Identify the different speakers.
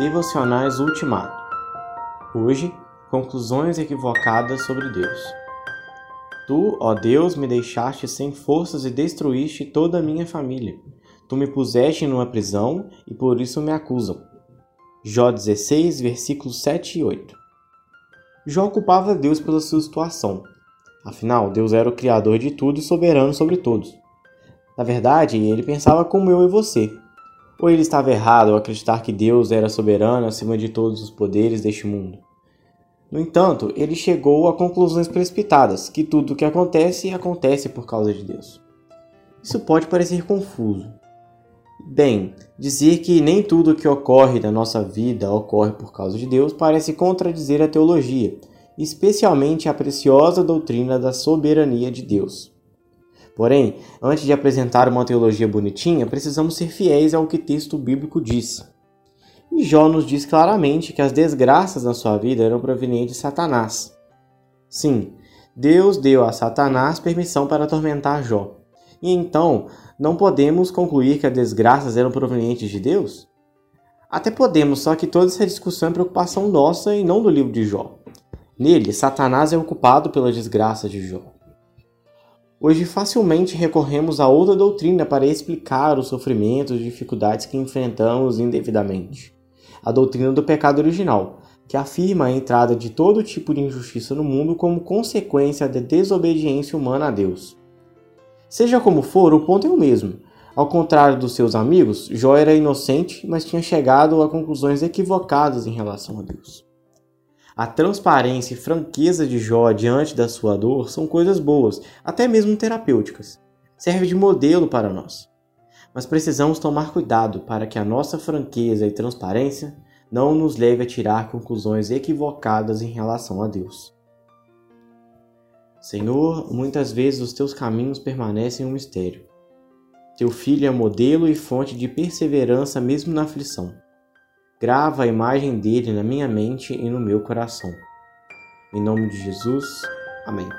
Speaker 1: Devocionais Ultimato. Hoje, conclusões equivocadas sobre Deus. Tu, ó Deus, me deixaste sem forças e destruíste toda a minha família. Tu me puseste numa prisão e por isso me acusam. Jó 16, versículos 7 e 8. Jó culpava Deus pela sua situação. Afinal, Deus era o criador de tudo e soberano sobre todos. Na verdade, ele pensava como eu e você, ou ele estava errado ao acreditar que Deus era soberano acima de todos os poderes deste mundo? No entanto, ele chegou a conclusões precipitadas, que tudo o que acontece acontece por causa de Deus. Isso pode parecer confuso. Bem, dizer que nem tudo o que ocorre na nossa vida ocorre por causa de Deus parece contradizer a teologia, especialmente a preciosa doutrina da soberania de Deus. Porém, antes de apresentar uma teologia bonitinha, precisamos ser fiéis ao que texto bíblico diz. E Jó nos diz claramente que as desgraças na sua vida eram provenientes de Satanás. Sim, Deus deu a Satanás permissão para atormentar Jó. E então, não podemos concluir que as desgraças eram provenientes de Deus? Até podemos, só que toda essa discussão é preocupação nossa e não do livro de Jó. Nele, Satanás é o culpado pela desgraça de Jó. Hoje facilmente recorremos a outra doutrina para explicar os sofrimentos e dificuldades que enfrentamos indevidamente. A doutrina do pecado original, que afirma a entrada de todo tipo de injustiça no mundo como consequência da desobediência humana a Deus. Seja como for, o ponto é o mesmo. Ao contrário dos seus amigos, Jó era inocente, mas tinha chegado a conclusões equivocadas em relação a Deus. A transparência e franqueza de Jó diante da sua dor são coisas boas, até mesmo terapêuticas. Serve de modelo para nós. Mas precisamos tomar cuidado para que a nossa franqueza e transparência não nos leve a tirar conclusões equivocadas em relação a Deus. Senhor, muitas vezes os teus caminhos permanecem um mistério. Teu filho é modelo e fonte de perseverança mesmo na aflição. Grava a imagem dele na minha mente e no meu coração. Em nome de Jesus, amém.